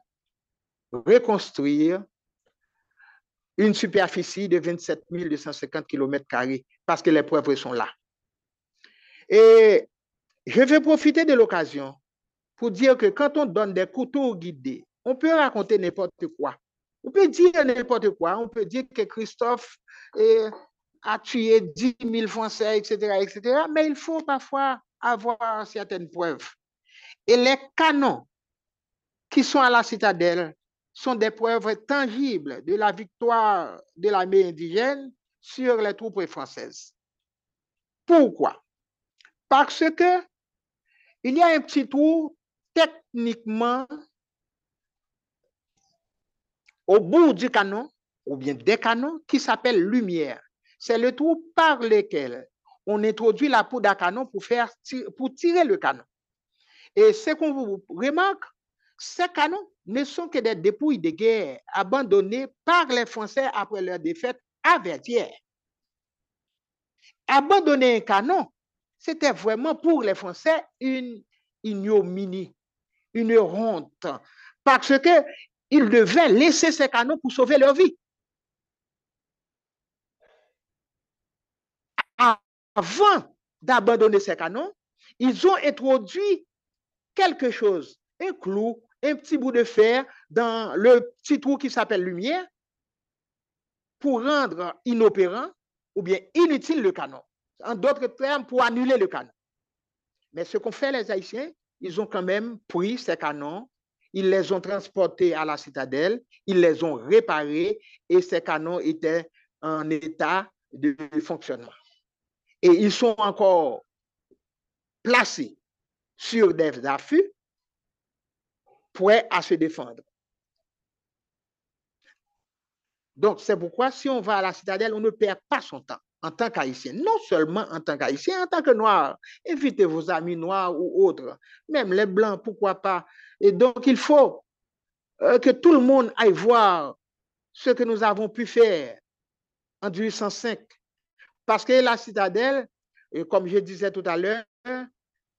reconstruire une superficie de 27 250 km parce que les preuves sont là. Et je vais profiter de l'occasion pour dire que quand on donne des couteaux guidés, on peut raconter n'importe quoi. On peut dire n'importe quoi. On peut dire que Christophe a tué 10 000 Français, etc., etc. Mais il faut parfois avoir certaines preuves. Et les canons qui sont à la citadelle sont des preuves tangibles de la victoire de l'armée indigène sur les troupes françaises. Pourquoi? Parce que il y a un petit trou techniquement au bout du canon, ou bien des canons, qui s'appelle lumière. C'est le trou par lequel on introduit la poudre à canon pour, faire, pour tirer le canon. Et ce qu'on remarque, ces canons ne sont que des dépouilles de guerre abandonnées par les Français après leur défaite à Vertières. Abandonner un canon, c'était vraiment pour les Français une ignominie, une honte, parce qu'ils devaient laisser ces canons pour sauver leur vie. Avant d'abandonner ces canons, ils ont introduit quelque chose, un clou, un petit bout de fer dans le petit trou qui s'appelle lumière pour rendre inopérant ou bien inutile le canon. En d'autres termes, pour annuler le canon. Mais ce qu'ont fait les Haïtiens, ils ont quand même pris ces canons, ils les ont transportés à la citadelle, ils les ont réparés et ces canons étaient en état de fonctionnement. Et ils sont encore placés sur des affûts prêts à se défendre. Donc, c'est pourquoi si on va à la citadelle, on ne perd pas son temps en tant qu'haïtien. Non seulement en tant qu'haïtien, en tant que noir. Invitez vos amis noirs ou autres, même les blancs, pourquoi pas. Et donc, il faut euh, que tout le monde aille voir ce que nous avons pu faire en 1805. Parce que la citadelle, comme je disais tout à l'heure, euh,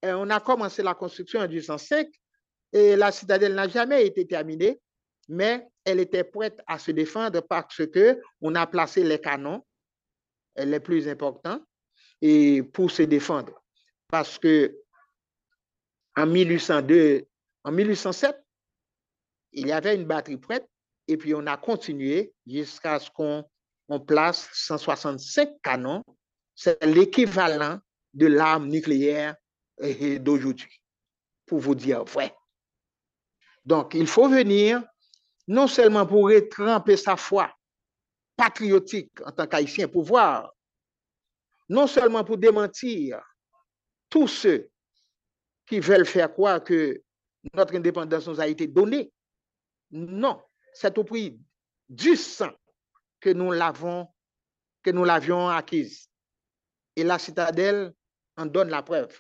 on a commencé la construction en 1805 et la citadelle n'a jamais été terminée, mais elle était prête à se défendre parce que on a placé les canons les plus importants et pour se défendre. Parce que en 1802, en 1807, il y avait une batterie prête et puis on a continué jusqu'à ce qu'on place 165 canons. C'est l'équivalent de l'arme nucléaire euh, d'aujourd'hui, pour vous dire vrai. Donc, il faut venir non seulement pour rétremper sa foi patriotique en tant qu'haïtien, pour voir, non seulement pour démentir tous ceux qui veulent faire croire que notre indépendance nous a été donnée. Non, c'est au prix du sang que nous l'avons, que nous l'avions acquise. Et la citadelle en donne la preuve.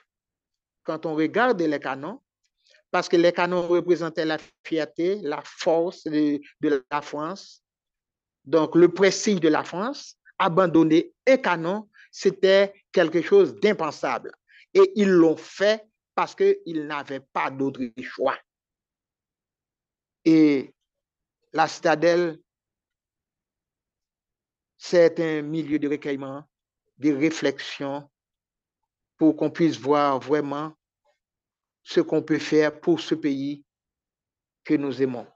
Quand on regarde les canons, parce que les canons représentaient la fierté, la force de, la France. Donc, le prestige de la France, abandonner un canon, c'était quelque chose d'impensable. Et ils l'ont fait parce qu'ils n'avaient pas d'autre choix. Et la citadelle, c'est un milieu de recueillement, de réflexion, pour qu'on puisse voir vraiment ce qu'on peut faire pour ce pays que nous aimons.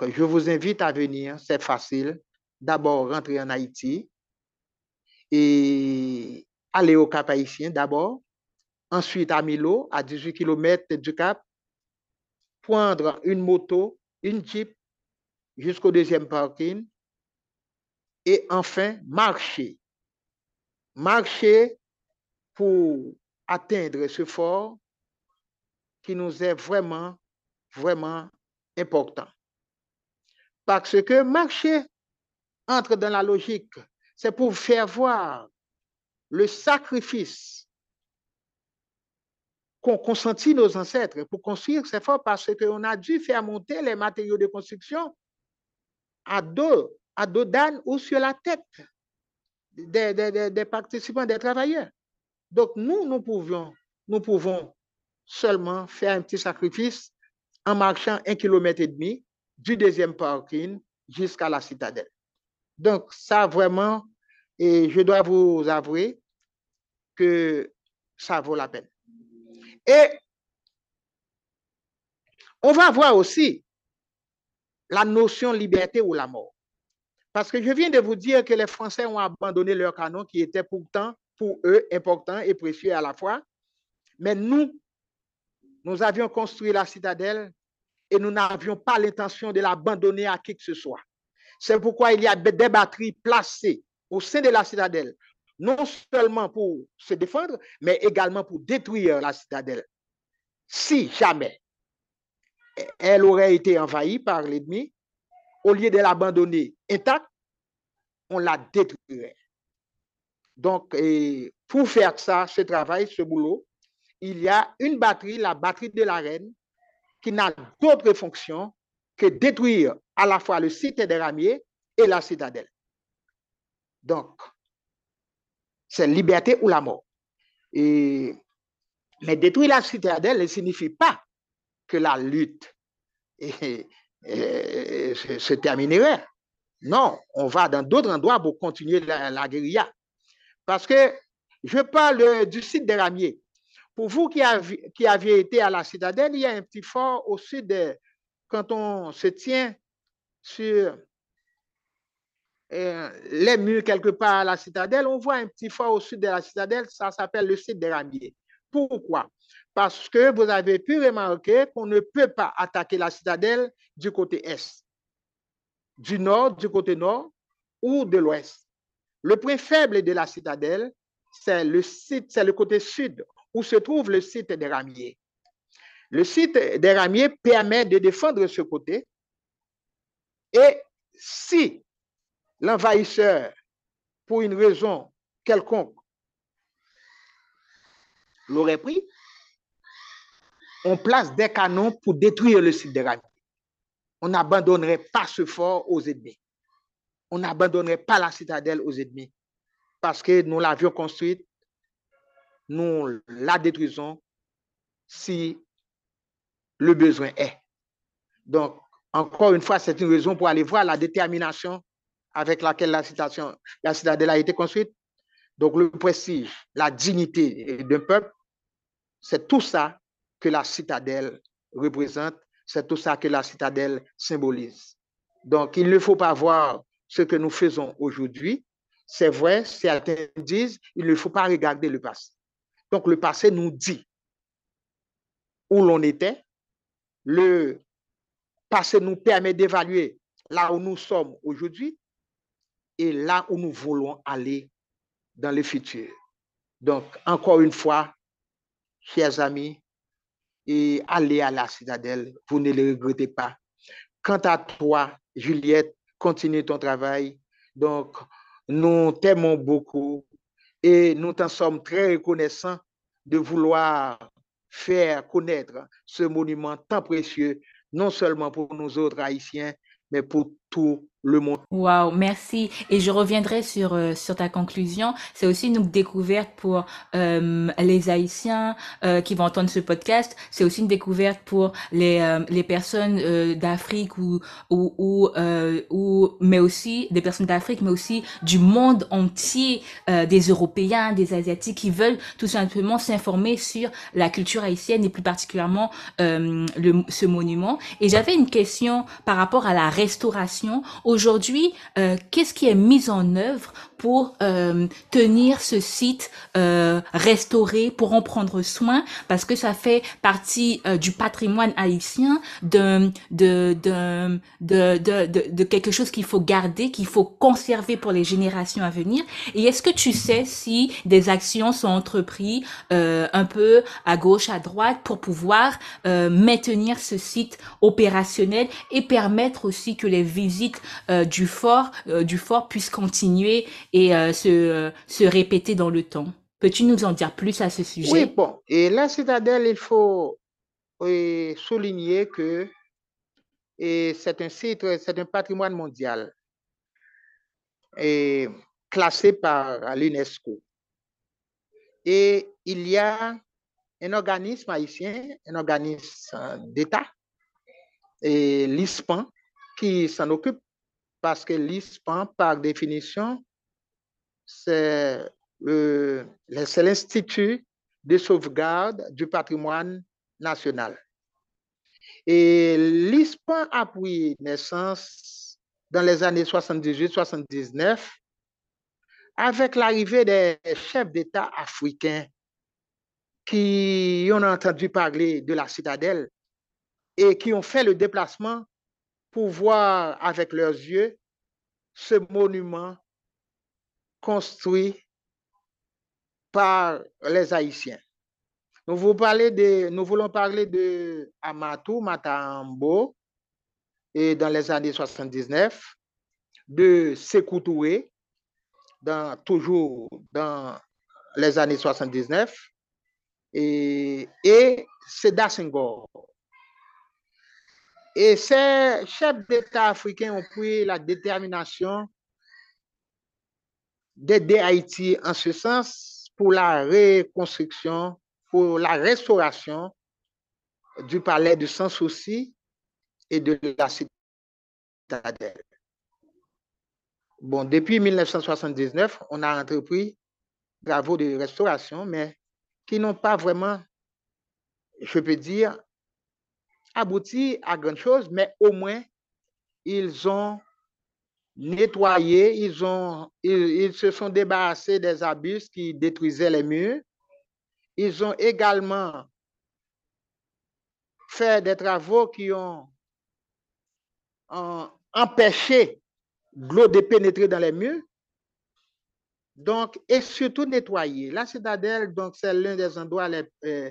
je vous invite à venir, c'est facile. D'abord, rentrer en Haïti et aller au Cap Haïtien d'abord. Ensuite, à Milo, à 18 km du Cap, prendre une moto, une Jeep jusqu'au deuxième parking et enfin marcher. Marcher pour atteindre ce fort qui nous est vraiment, vraiment important. Parce que marcher entre dans la logique, c'est pour faire voir le sacrifice qu'ont consenti nos ancêtres pour construire ces forts parce qu'on a dû faire monter les matériaux de construction à dos, à dos d'âne ou sur la tête des, des, des, participants, des travailleurs. Donc nous, nous pouvions, nous pouvons seulement faire un petit sacrifice en marchant un kilomètre et demi du deuxième parking jusqu'à la citadelle. Donc, ça vraiment, et je dois vous avouer que ça vaut la peine. Et on va voir aussi la notion liberté ou la mort. Parce que je viens de vous dire que les Français ont abandonné leur canon qui était pourtant pour eux important et précieux à la fois. Mais nous, nous avions construit la citadelle et nous n'avions pas l'intention de l'abandonner à qui que ce soit. C'est pourquoi il y a des batteries placées au sein de la citadelle, non seulement pour se défendre, mais également pour détruire la citadelle. Si jamais elle aurait été envahie par l'ennemi, au lieu de l'abandonner intacte, on la détruirait. Donc, pour faire ça, ce travail, ce boulot, il y a une batterie, la batterie de la reine, qui n'a d'autre fonction que détruire à la fois le site des ramiers et la citadelle. Donc, c'est liberté ou la mort. Mais détruire la citadelle ne signifie pas que la lutte se terminerait. Non, on va dans d'autres endroits pour continuer la, la guérilla. Parce que je parle du site des ramiers. Pour vous qui, avez, aviez été à la citadelle, il y a un petit fort au sud de, quand on se tient sur les murs quelque part à la citadelle, on voit un petit fort au sud de la citadelle, ça s'appelle le site des Ramiers. Pourquoi? Parce que vous avez pu remarquer qu'on ne peut pas attaquer la citadelle du côté est, du nord, du côté nord ou de l'ouest. Le point faible de la citadelle, c'est le côté sud où se trouve le site des Ramiers. Le site des Ramiers permet de défendre ce côté. Et si l'envahisseur, pour une raison quelconque, l'aurait pris, on place des canons pour détruire le site des Ramiers. On n'abandonnerait pas ce fort aux ennemis. On n'abandonnerait pas la citadelle aux ennemis. Parce que nous l'avions construite, nous la détruisons si le besoin est. Donc, encore une fois, c'est une raison pour aller voir la détermination avec laquelle la, citadelle a été construite. Donc, le prestige, la dignité d'un peuple, c'est tout ça que la citadelle représente, c'est tout ça que la citadelle symbolise. Donc, il ne faut pas voir ce que nous faisons aujourd'hui. C'est vrai, certains disent, il ne faut pas regarder le passé. Donc, le passé nous dit où l'on était. Le passé nous permet d'évaluer là où nous sommes aujourd'hui et là où nous voulons aller dans le futur. Donc, encore une fois, chers amis, et allez à la citadelle, vous ne le regrettez pas. Quant à toi, Juliette, continue ton travail. Donc, nous t'aimons beaucoup Et nous en sommes très reconnaissants de vouloir faire connaître ce monument tant précieux, non seulement pour nous autres Haïtiens, mais pour tout le monde. Wow, merci. Et je reviendrai sur euh, sur ta conclusion. C'est aussi une découverte pour euh, les Haïtiens euh, qui vont entendre ce podcast. C'est aussi une découverte pour les euh, les personnes euh, d'Afrique ou ou ou, ou mais aussi des personnes d'Afrique, mais aussi du monde entier, des Européens, des Asiatiques qui veulent tout simplement s'informer sur la culture haïtienne et plus particulièrement le, ce monument. Et j'avais une question par rapport à la restauration. Aujourd'hui, euh, qu'est-ce qui est mis en œuvre pour euh, tenir ce site euh, restauré, pour en prendre soin, parce que ça fait partie euh, du patrimoine haïtien, de, de, de, de, de, de quelque chose qu'il faut garder, qu'il faut conserver pour les générations à venir. Et est-ce que tu sais si des actions sont entreprises euh, un peu à gauche, à droite, pour pouvoir euh, maintenir ce site opérationnel et permettre aussi que les visites euh, du fort, du fort puissent continuer et euh, se, euh, se répéter dans le temps. Peux-tu nous en dire plus à ce sujet? Oui, bon. Et la citadelle, il faut souligner que c'est un site, c'est un patrimoine mondial et classé par l'UNESCO. Et il y a un organisme haïtien, un organisme d'État, et l'ISPAN, qui s'en occupe parce que l'ISPAN, par définition, c'est l'Institut de sauvegarde du patrimoine national. Et l'ISPAN a pris naissance dans les années 78-79 avec l'arrivée des chefs d'État africains qui ont entendu parler de la citadelle et qui ont fait le déplacement pour voir avec leurs yeux ce monument construit par les Haïtiens. Nous, vous de, nous voulons parler de Amatou Matambo et dans les années 79, de Sekou Touré, dans, toujours dans les années 79, et, et Seda Senghor. Et ces chefs d'État africains ont pris la détermination d'aider Haïti en ce sens pour la reconstruction, pour la restauration du palais de Sans Souci et de la citadelle. Bon, depuis 1979, on a entrepris travaux de restauration, mais qui n'ont pas vraiment, je peux dire, abouti à grand chose, mais au moins, ils ont nettoyé, ils, ont, ils, se sont débarrassés des abus qui détruisaient les murs. Ils ont également fait des travaux qui ont empêché l'eau de pénétrer dans les murs. Donc, et surtout nettoyer. La citadelle, donc, c'est l'un des endroits les, euh,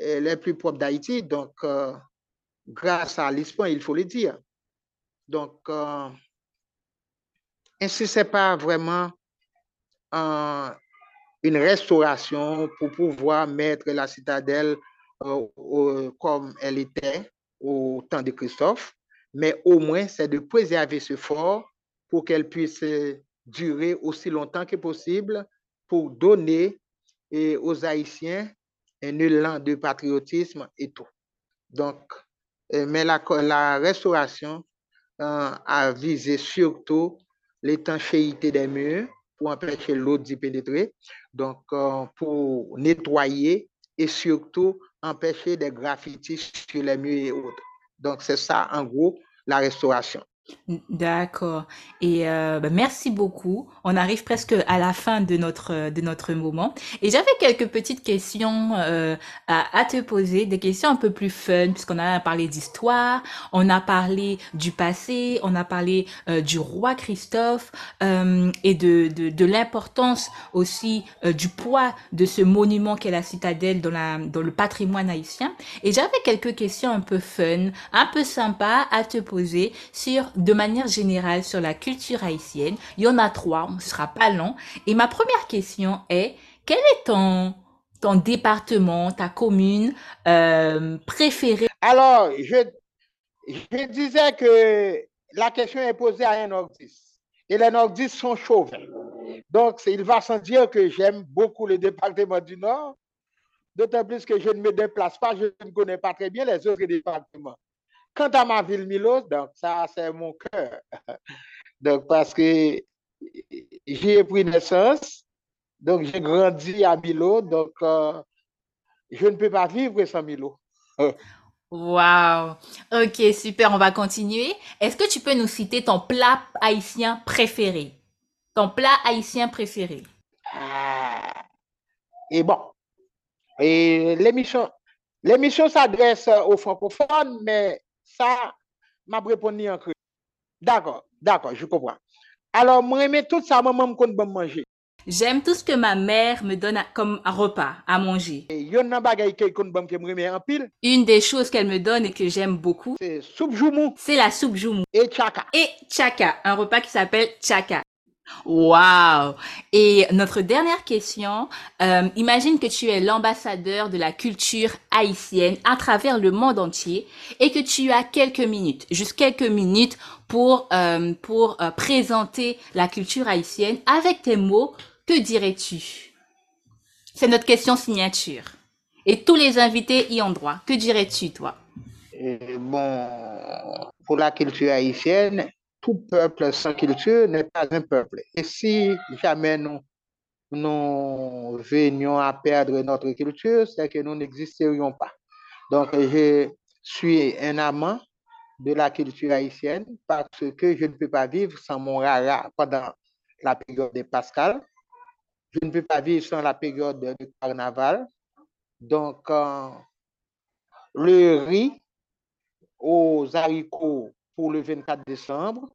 euh, plus propres d'Haïti. Donc, euh, grâce à l'ISPON, il faut le dire. Donc, ainsi, ce n'est pas vraiment une restauration pour pouvoir mettre la citadelle comme elle était au temps de Christophe, mais au moins, c'est de préserver ce fort pour qu'elle puisse durer aussi longtemps que possible pour donner aux Haïtiens un élan de patriotisme et tout. Donc, euh, mais la, la restauration euh, a visé surtout l'étanchéité des murs pour empêcher l'eau d'y pénétrer, donc euh, pour nettoyer et surtout empêcher des graffitis sur les murs et autres. Donc, c'est ça, en gros, la restauration. D'accord. Et euh, bah, merci beaucoup. On arrive presque à la fin de notre de notre moment. Et j'avais quelques petites questions euh, à, à te poser, des questions un peu plus fun, puisqu'on a parlé d'histoire, on a parlé du passé, on a parlé euh, du roi Christophe euh, et de de, de l'importance aussi euh, du poids de ce monument qu'est la citadelle dans la dans le patrimoine haïtien. Et j'avais quelques questions un peu fun, un peu sympa à te poser sur de manière générale sur la culture haïtienne. Il y en a trois, on ne sera pas long. Et ma première question est, quel est ton, ton département, ta commune euh, préférée? Alors, je, je disais que la question est posée à un nordiste. Et les nordistes sont chauvins. Donc, il va sans dire que j'aime beaucoup le département du Nord, d'autant plus que je ne me déplace pas, je ne connais pas très bien les autres départements. Quant à ma ville Milo, donc ça, c'est mon cœur. Donc, parce que j'ai pris naissance, donc j'ai grandi à Milo, donc euh, je ne peux pas vivre sans Milo. Wow. Ok, super, on va continuer. Est-ce que tu peux nous citer ton plat haïtien préféré? Ton plat haïtien préféré? Ah, et bon, et l'émission, l'émission s'adresse aux francophones, mais ça m'a répondu en cru. D'accord, d'accord, je comprends. Alors, moi, j'aime tout ça, moi, je compte manger. J'aime tout ce que ma mère me donne à- comme un repas à manger. Une des choses qu'elle me donne et que j'aime beaucoup, c'est la soupe joumou et chaka. et chaka, un repas qui s'appelle chaka. Wow! Et notre dernière question, euh, imagine que tu es l'ambassadeur de la culture haïtienne à travers le monde entier et que tu as quelques minutes, juste quelques minutes pour, euh, euh, présenter la culture haïtienne avec tes mots, que dirais-tu? C'est notre question signature. Et tous les invités y ont droit. Que dirais-tu, toi? Bon, pour la culture haïtienne, tout peuple sans culture n'est pas un peuple. Et si jamais nous, venions à perdre notre culture, c'est que nous n'existerions pas. Donc, je suis un amant de la culture haïtienne parce que je ne peux pas vivre sans mon rara pendant la période de Pascal. Je ne peux pas vivre sans la période de carnaval. Donc, euh, le riz aux haricots pour le 24 décembre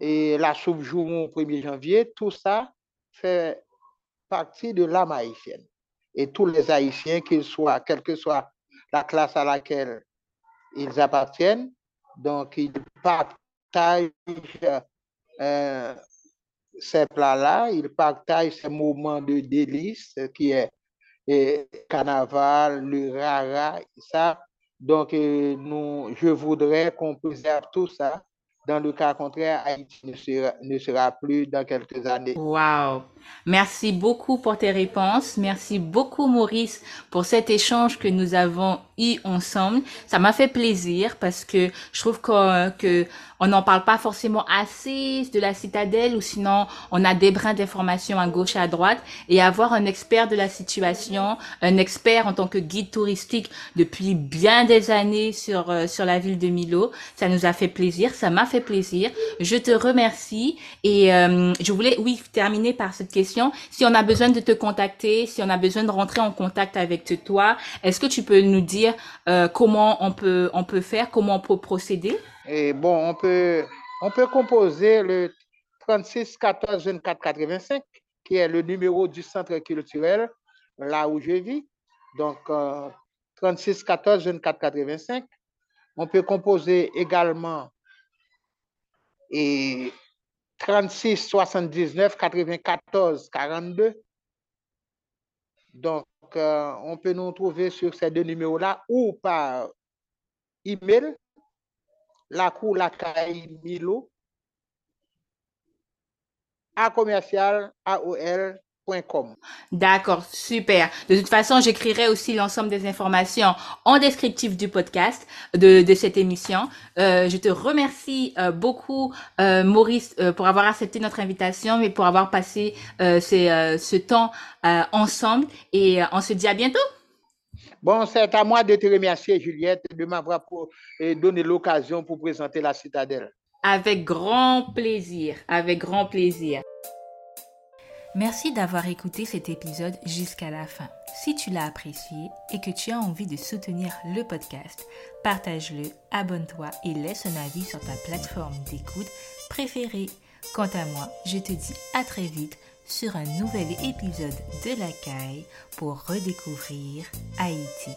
et la soupe joumou au 1er janvier, tout ça fait partie de l'âme haïtienne. Et tous les Haïtiens, qu'ils soient, quelle que soit la classe à laquelle ils appartiennent, donc ils partagent euh, ces plats-là, ils partagent ces moments de délices qui est et carnaval, le rara, ça. Donc, euh, nous, je voudrais qu'on préserve tout ça. Dans le cas contraire, Haïti ne sera, plus dans quelques années. Wow. Merci beaucoup pour tes réponses. Merci beaucoup, Maurice, pour cet échange que nous avons eu ensemble. Ça m'a fait plaisir parce que je trouve que, que n'en parle pas forcément assez de la citadelle ou sinon on a des brins d'informations à gauche et à droite et avoir un expert de la situation, un expert en tant que guide touristique depuis bien des années sur euh, sur la ville de Milo, ça nous a fait plaisir, ça m'a fait plaisir. Je te remercie et euh, je voulais oui terminer par cette question. Si on a besoin de te contacter, si on a besoin de rentrer en contact avec toi, est-ce que tu peux nous dire euh, comment on peut on peut faire, comment on peut procéder? Et bon, on peut, on peut composer le 36 14 24 85, qui est le numéro du centre culturel, là où je vis. Donc, 36 14 24 85. On peut composer également et 36 79 94 42. Donc, euh, on peut nous trouver sur ces deux numéros-là ou par email la cour la Milo à commercial AOL.com. D'accord, super. De toute façon, j'écrirai aussi l'ensemble des informations en descriptif du podcast de, de cette émission. Euh, je te remercie euh, beaucoup, euh, Maurice, pour avoir accepté notre invitation et pour avoir passé ces, ce temps ensemble. Et on se dit à bientôt. Bon, c'est à moi de te remercier, Juliette, de m'avoir donné l'occasion pour présenter la citadelle. Avec grand plaisir, avec grand plaisir. Merci d'avoir écouté cet épisode jusqu'à la fin. Si tu l'as apprécié et que tu as envie de soutenir le podcast, partage-le, abonne-toi et laisse un avis sur ta plateforme d'écoute préférée. Quant à moi, je te dis à très vite sur un nouvel épisode de La Caille pour redécouvrir Haïti.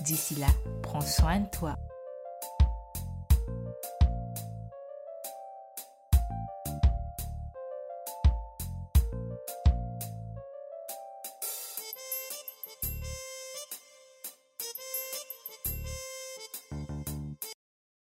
D'ici là, prends soin de toi.